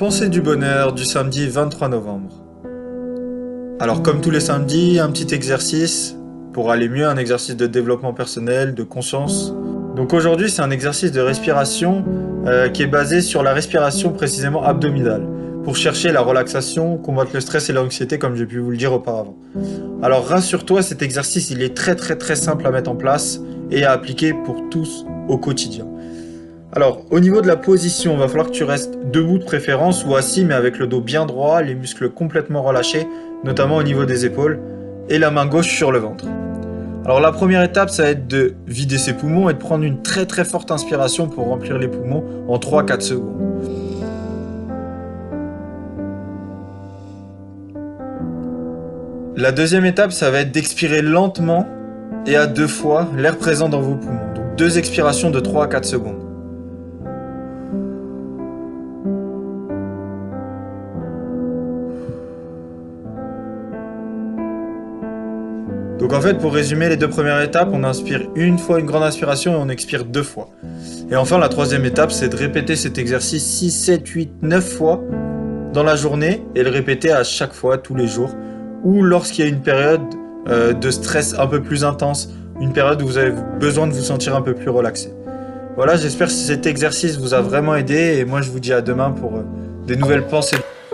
Pensée du bonheur du samedi 23 novembre. Alors comme tous les samedis, un petit exercice pour aller mieux, un exercice de développement personnel, de conscience. Donc aujourd'hui c'est un exercice de respiration euh, qui est basé sur la respiration précisément abdominale pour chercher la relaxation, combattre le stress et l'anxiété comme j'ai pu vous le dire auparavant. Alors rassure-toi, cet exercice il est très très très simple à mettre en place et à appliquer pour tous au quotidien. Alors, au niveau de la position, il va falloir que tu restes debout de préférence ou assis, mais avec le dos bien droit, les muscles complètement relâchés, notamment au niveau des épaules, et la main gauche sur le ventre. Alors la première étape, ça va être de vider ses poumons et de prendre une très très forte inspiration pour remplir les poumons en 3-4 secondes. La deuxième étape, ça va être d'expirer lentement et à deux fois l'air présent dans vos poumons. Donc deux expirations de 3 à 4 secondes. Donc en fait, pour résumer les deux premières étapes, on inspire une fois une grande inspiration et on expire deux fois. Et enfin, la troisième étape, c'est de répéter cet exercice 6, 7, 8, 9 fois dans la journée et le répéter à chaque fois, tous les jours, ou lorsqu'il y a une période euh, de stress un peu plus intense, une période où vous avez besoin de vous sentir un peu plus relaxé. Voilà, j'espère que cet exercice vous a vraiment aidé et moi je vous dis à demain pour euh, des nouvelles pensées.